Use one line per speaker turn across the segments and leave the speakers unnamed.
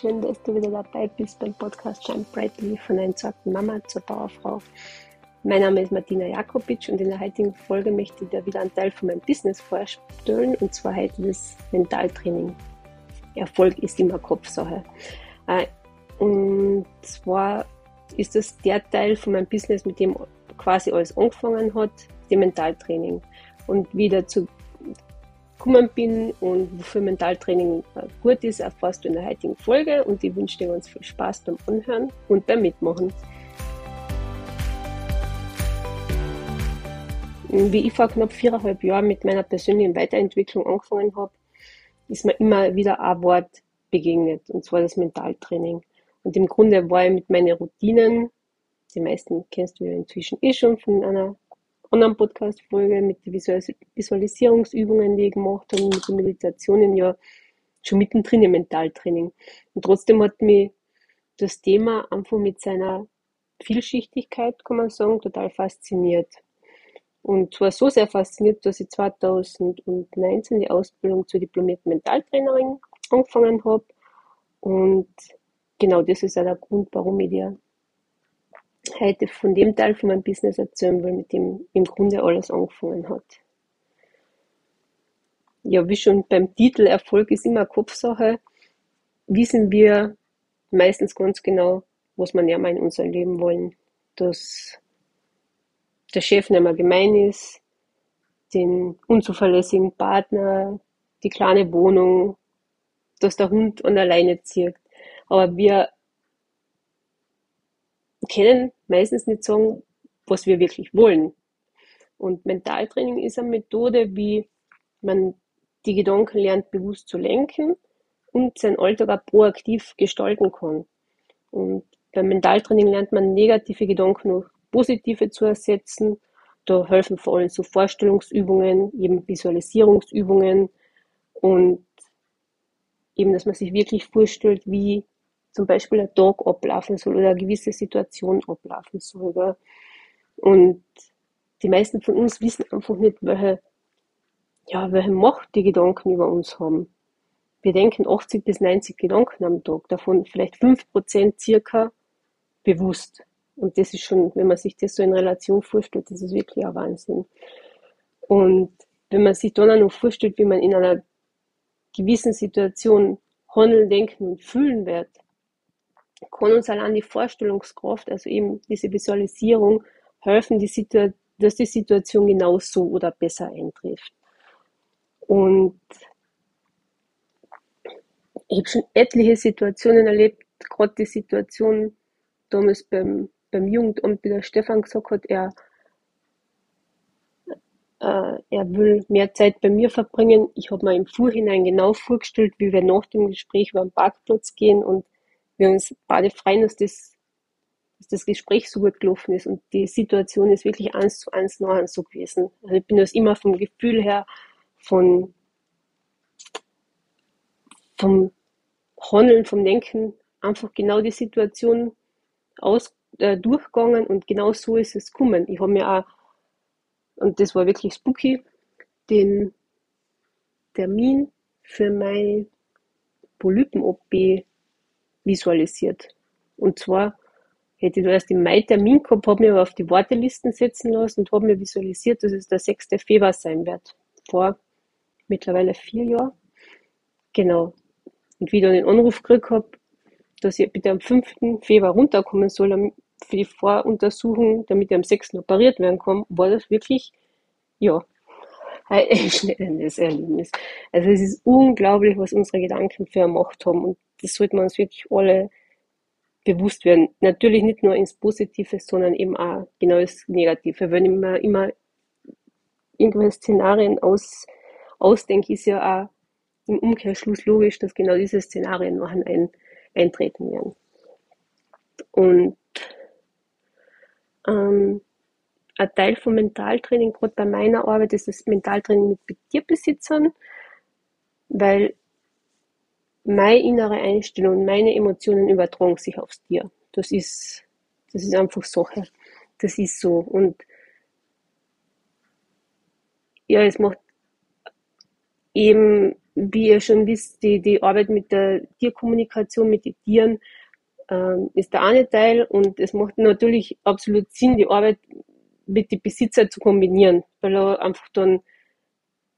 Schön, dass du wieder dabei bist beim Podcast Shine Brightly von einer zarten Mama zur Powerfrau. Mein Name ist Martina Jakobitsch und in der heutigen Folge möchte ich dir wieder einen Teil von meinem Business vorstellen und zwar heute das Mentaltraining. Erfolg ist immer Kopfsache. Äh, und zwar ist das der Teil von meinem Business, mit dem quasi alles angefangen hat, dem Mentaltraining. Und wie dazu gekommen bin und wofür Mentaltraining äh, gut ist, erfährst du in der heutigen Folge und ich wünsche dir ganz viel Spaß beim Anhören und beim Mitmachen. Wie ich vor knapp viereinhalb Jahren mit meiner persönlichen Weiterentwicklung angefangen habe, ist mir immer wieder ein Wort begegnet, und zwar das Mentaltraining. Und im Grunde war ich mit meinen Routinen, die meisten kennst du ja inzwischen eh schon von einer anderen Podcast-Folge mit den Visualisierungsübungen, die ich gemacht habe, mit den Meditationen ja schon mittendrin im Mentaltraining. Und trotzdem hat mich das Thema einfach mit seiner Vielschichtigkeit, kann man sagen, total fasziniert. Und zwar so sehr fasziniert, dass ich 2019 die Ausbildung zur diplomierten Mentaltrainerin angefangen habe. Und genau das ist auch der Grund, warum ich dir heute von dem Teil von meinem Business erzählen will, mit dem im Grunde alles angefangen hat. Ja, wie schon beim Titel Erfolg ist immer Kopfsache, wissen wir meistens ganz genau, was wir ja mal in unserem Leben wollen. Dass der Chef nicht mehr gemein ist, den unzuverlässigen Partner, die kleine Wohnung, dass der Hund an alleine zieht. Aber wir können meistens nicht sagen, was wir wirklich wollen. Und Mentaltraining ist eine Methode, wie man die Gedanken lernt, bewusst zu lenken und seinen Alltag auch proaktiv gestalten kann. Und beim Mentaltraining lernt man negative Gedanken durch positive zu ersetzen. Da helfen vor allem so Vorstellungsübungen, eben Visualisierungsübungen und eben, dass man sich wirklich vorstellt, wie zum Beispiel ein Tag ablaufen soll oder eine gewisse Situation ablaufen soll. Gell? Und die meisten von uns wissen einfach nicht, welche, ja, welche Macht die Gedanken über uns haben. Wir denken 80 bis 90 Gedanken am Tag, davon vielleicht 5% circa bewusst. Und das ist schon, wenn man sich das so in Relation vorstellt, das ist wirklich ein Wahnsinn. Und wenn man sich dann auch noch vorstellt, wie man in einer gewissen Situation handeln, denken und fühlen wird, kann uns allein die Vorstellungskraft, also eben diese Visualisierung, helfen, die dass die Situation genauso oder besser eintrifft. Und ich habe schon etliche Situationen erlebt, gerade die Situation damals beim, beim Jugendamt, wie der Stefan gesagt hat, er, äh, er will mehr Zeit bei mir verbringen. Ich habe mir im Vorhinein genau vorgestellt, wie wir nach dem Gespräch über den Parkplatz gehen und wir uns beide freuen, dass das, dass das Gespräch so gut gelaufen ist und die Situation ist wirklich eins zu eins nah so gewesen. Also ich bin das immer vom Gefühl her, von, vom Handeln, vom Denken, einfach genau die Situation aus, äh, durchgegangen und genau so ist es gekommen. Ich habe mir auch, und das war wirklich spooky, den Termin für meine Polypen-OP visualisiert. Und zwar hätte ich da erst im Mai Termin gehabt, habe mich aber auf die Wartelisten setzen lassen und habe mir visualisiert, dass es der 6. Februar sein wird. Vor mittlerweile vier Jahren. Genau. Und wie ich dann den Anruf gekriegt habe, dass ich bitte am 5. Februar runterkommen soll für die Voruntersuchung, damit ich am 6. operiert werden kann, war das wirklich, ja, ein schnelles Erlebnis. Also es ist unglaublich, was unsere Gedanken für eine Macht haben und das sollten wir uns wirklich alle bewusst werden. Natürlich nicht nur ins Positive, sondern eben auch genau das Negative. Wenn ich mir immer irgendwelche Szenarien aus, ausdenke, ist ja auch im Umkehrschluss logisch, dass genau diese Szenarien noch ein, eintreten werden. Und ähm, ein Teil vom Mentaltraining, gerade bei meiner Arbeit, ist das Mentaltraining mit Tierbesitzern, weil meine innere Einstellung, meine Emotionen übertragen sich aufs Tier. Das ist, das ist einfach Sache. Das ist so. Und ja, es macht eben wie ihr schon wisst, die, die Arbeit mit der Tierkommunikation, mit den Tieren, ähm, ist der eine Teil und es macht natürlich absolut Sinn, die Arbeit mit den Besitzer zu kombinieren, weil da einfach dann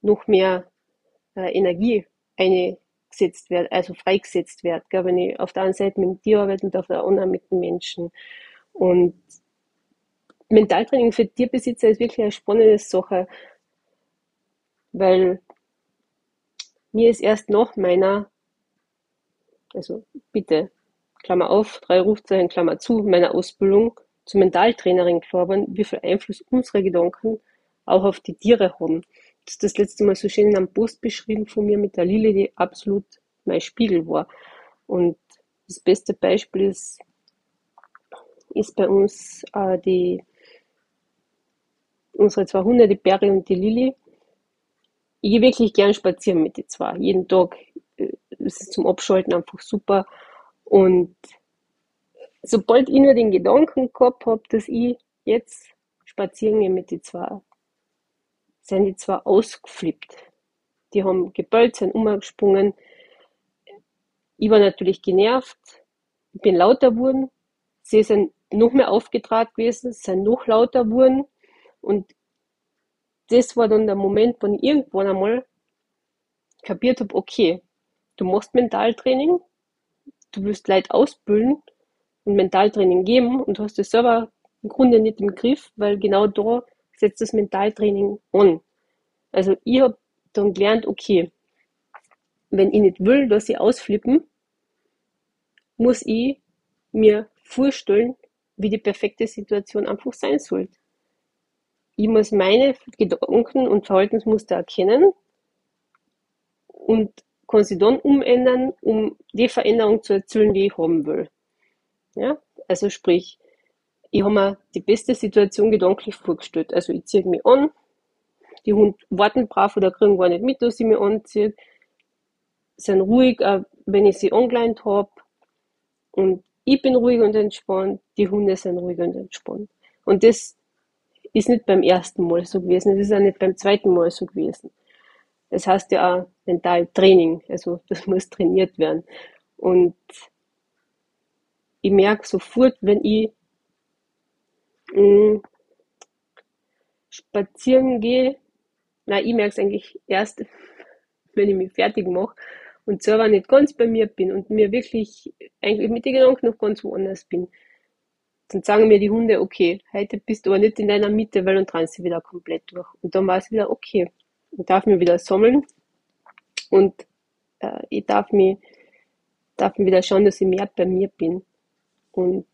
noch mehr äh, Energie eingesetzt wird, also freigesetzt wird, gell, wenn ich auf der einen Seite mit dem Tier arbeite und auf der anderen mit den Menschen. Und Mentaltraining für Tierbesitzer ist wirklich eine spannende Sache, weil mir ist erst nach meiner, also bitte, Klammer auf, drei Rufzeichen, Klammer zu, meiner Ausbildung zur Mentaltrainerin geworden, wie viel Einfluss unsere Gedanken auch auf die Tiere haben. Das ist das letzte Mal so schön in einem Post beschrieben von mir mit der Lille, die absolut mein Spiegel war. Und das beste Beispiel ist, ist bei uns äh, die, unsere zwei Hunde, die Berry und die Lilly. Ich gehe wirklich gern spazieren mit den zwei. Jeden Tag. Äh, ist zum Abschalten einfach super. Und sobald ich nur den Gedanken gehabt habe, dass ich jetzt spazieren gehe mit den zwei, sind die zwei ausgeflippt. Die haben gebellt, sind umgesprungen. Ich war natürlich genervt. Ich bin lauter geworden. Sie sind noch mehr aufgetragen gewesen, sind noch lauter geworden. Und das war dann der Moment, wo ich irgendwann einmal kapiert habe, okay, du machst Mentaltraining, du willst Leute ausbilden und Mentaltraining geben und hast es selber im Grunde nicht im Griff, weil genau da setzt das Mentaltraining an. Also ich habe dann gelernt, okay, wenn ich nicht will, dass sie ausflippen, muss ich mir vorstellen, wie die perfekte Situation einfach sein soll. Ich muss meine Gedanken und Verhaltensmuster erkennen und kann sie dann umändern, um die Veränderung zu erzielen, die ich haben will. Ja? Also sprich, ich habe mir die beste Situation gedanklich vorgestellt. Also ich ziehe mich an, die Hunde warten brav oder kriegen gar nicht mit, dass ich mich anziehe, sind ruhig, auch wenn ich sie angeleint habe. Und ich bin ruhig und entspannt, die Hunde sind ruhig und entspannt. Und das ist nicht beim ersten Mal so gewesen, das ist auch nicht beim zweiten Mal so gewesen. Das heißt ja auch Mentaltraining, also das muss trainiert werden. Und ich merke sofort, wenn ich mh, mm, spazieren gehe, nein, ich merke es eigentlich erst, wenn ich mich fertig mache und selber nicht ganz bei mir bin und mir wirklich eigentlich mit den Gedanken noch ganz woanders bin. Dann sagen mir die Hunde, okay, heute bist du aber nicht in deiner Mitte, weil dann dran sie wieder komplett durch. Und dann war es wieder okay. Ich darf mich wieder sammeln und äh, ich darf mich, darf mich wieder schauen, dass ich mehr bei mir bin. Und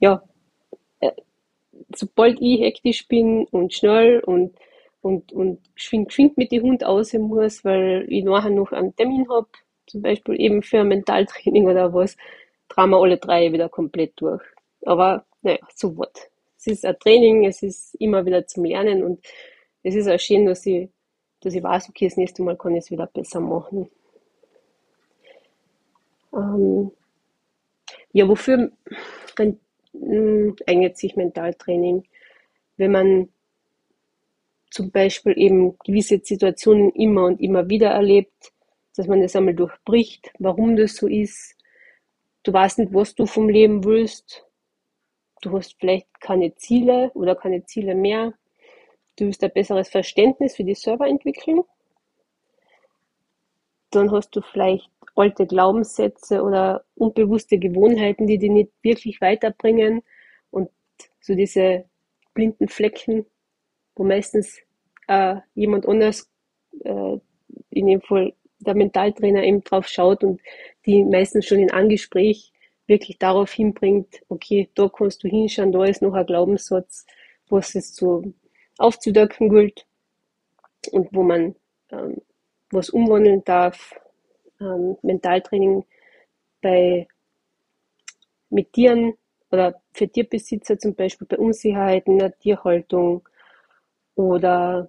ja, äh, sobald ich hektisch bin und schnell und, und, und geschwind, geschwind mit dem Hund aus muss, weil ich nachher noch einen Termin habe, zum Beispiel eben für ein Mentaltraining oder was, drehen wir alle drei wieder komplett durch. Aber naja, so what. Es ist ein Training, es ist immer wieder zum Lernen und es ist auch schön, dass ich, dass ich weiß, okay, das nächste Mal kann ich es wieder besser machen. Ähm, ja, wofür hm, eignet sich Mentaltraining? Wenn man zum Beispiel eben gewisse Situationen immer und immer wieder erlebt, dass man das einmal durchbricht, warum das so ist. Du weißt nicht, was du vom Leben willst. Du hast vielleicht keine Ziele oder keine Ziele mehr. Du willst ein besseres Verständnis für die Server entwickeln. Dann hast du vielleicht alte Glaubenssätze oder unbewusste Gewohnheiten, die dich nicht wirklich weiterbringen. Und so diese blinden Flecken, wo meistens äh, jemand anders, äh, in dem Fall der Mentaltrainer eben drauf schaut und die meistens schon in einem Gespräch wirklich darauf hinbringt, okay, da kannst du hinschauen, da ist noch ein Glaubenssatz, was es zu aufzudecken gilt und wo man ähm, was umwandeln darf, ähm, Mentaltraining bei mit Tieren oder für Tierbesitzer zum Beispiel bei Unsicherheiten in der Tierhaltung oder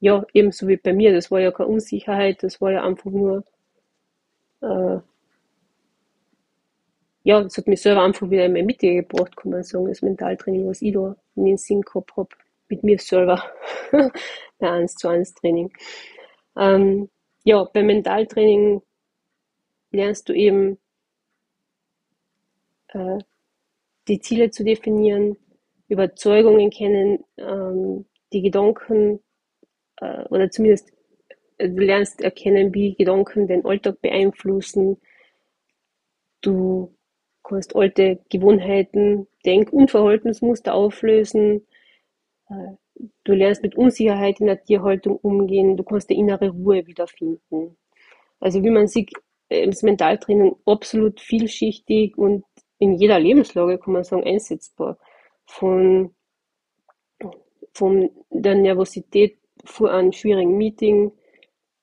ja, ebenso wie bei mir, das war ja keine Unsicherheit, das war ja einfach nur äh, ja, das hat mich selber einfach wieder in meine Mitte gebracht, kann man sagen, das Mentaltraining, was ich da in den Sinn gehabt habe. mit mir selber bei 1 zu 1 Training. Ähm, ja, beim Mentaltraining lernst du eben äh, die Ziele zu definieren, Überzeugungen kennen, ähm, die Gedanken äh, oder zumindest äh, du lernst erkennen, wie Gedanken den Alltag beeinflussen. Du kannst alte Gewohnheiten, Denk- und Verhaltensmuster auflösen. Äh, du lernst mit Unsicherheit in der Tierhaltung umgehen. Du kannst die innere Ruhe wiederfinden. Also wie man sieht, ist Mentaltraining absolut vielschichtig und in jeder Lebenslage, kann man sagen, einsetzbar. Von, von der Nervosität vor einem schwierigen Meeting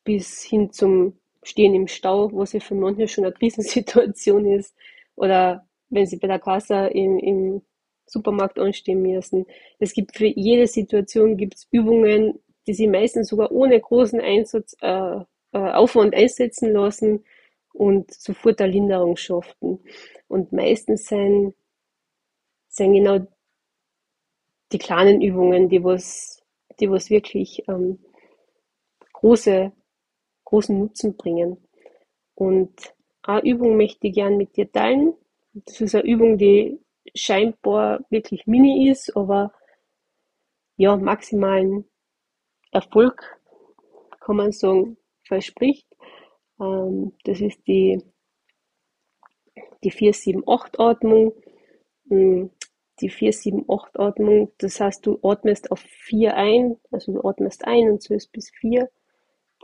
bis hin zum Stehen im Stau, was ja für manche schon eine Krisensituation ist, oder wenn sie bei der Kasse im, im Supermarkt anstehen müssen. Es gibt für jede Situation gibt's Übungen, die sie meistens sogar ohne großen Einsatz, äh, äh, Aufwand einsetzen lassen und sofort eine Linderung schaffen. Und meistens sind, sind genau die kleinen Übungen, die was, die was wirklich ähm, große, großen Nutzen bringen. Und eine Übung möchte ich gern mit dir teilen. Das ist eine Übung, die scheinbar wirklich mini ist, aber ja, maximalen Erfolg, kann man sagen, verspricht. Ähm, das ist die, die 4-7-8-Atmung. Hm, die 4-7-8-Atmung, das heißt, du atmest auf 4 ein, also du atmest ein und zählst bis 4,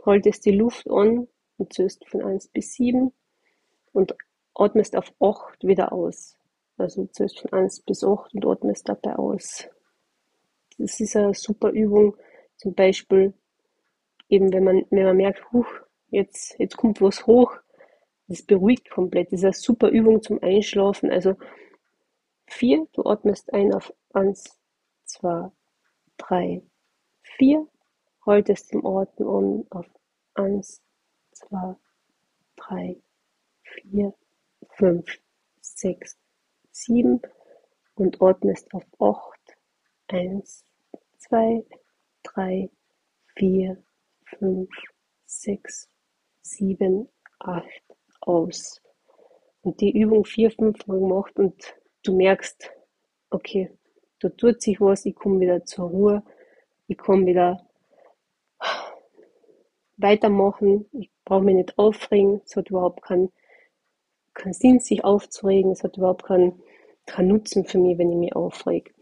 haltest die Luft an und zählst von 1 bis 7 und atmest auf 8 wieder aus. Also von 1 bis 8 und atmest dabei aus. Das ist eine super Übung, zum Beispiel eben wenn man, wenn man merkt, huch, jetzt, jetzt kommt was hoch, das beruhigt komplett. Das ist eine super Übung zum Einschlafen. Also vier, du atmest ein auf eins, zwei, drei, vier, haltest den Atem an auf eins, zwei, drei, vier, fünf, sechs, sieben und atmest auf acht, eins, zwei, drei, vier, fünf, sechs, sieben, acht aus. Und die Übung vier, fünf Mal gemacht und du merkst, okay, da tut sich was, ich komme wieder zur Ruhe, ich komme wieder weitermachen, ich brauche mich nicht aufregen, es hat überhaupt keinen, keinen Sinn, sich aufzuregen, es hat überhaupt keinen, keinen Nutzen für mich, wenn ich mich aufrege.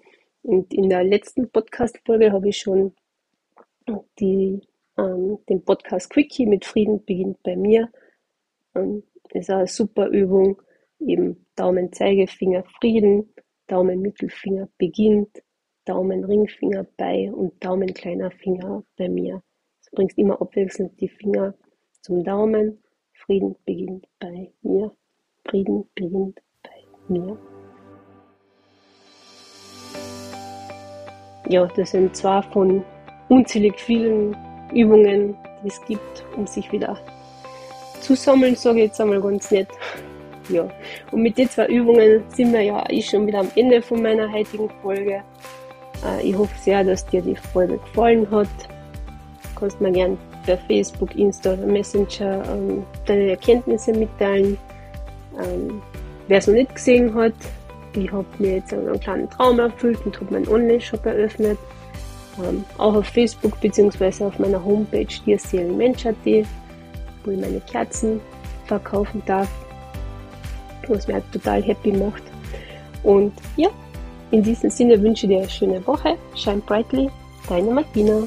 Und in der letzten Podcast-Folge habe ich schon die ähm, den Podcast Quickie mit Frieden beginnt bei mir. Ähm, ist eine super Übung. Eben Daumen, Zeigefinger Frieden, Daumen, Mittelfinger beginnt, Daumen, Ringfinger bei und Daumen, kleiner Finger bei mir. Du bringst immer abwechselnd die Finger zum Daumen. Frieden beginnt bei mir. Frieden beginnt bei mir. Ja, das sind zwei von unzählig vielen Übungen, die es gibt, um sich wieder zu sammeln, sage ich jetzt einmal ganz nett. Ja, und mit den zwei Übungen sind wir ja ich schon wieder am Ende von meiner heutigen Folge. Äh, ich hoffe sehr, dass dir die Folge gefallen hat. Du kannst mir gerne per Facebook, Insta oder Messenger ähm, deine Erkenntnisse mitteilen. Ähm, Wer es noch nicht gesehen hat, ich habe mir jetzt einen kleinen Traum erfüllt und habe meinen Online-Shop eröffnet ähm, auch auf Facebook bzw. auf meiner Homepage tierseelenmensch.at, wo ich meine Kerzen verkaufen darf, was mir halt total happy macht. Und ja, in diesem Sinne wünsche ich dir eine schöne Woche. Shine brightly, deine Martina.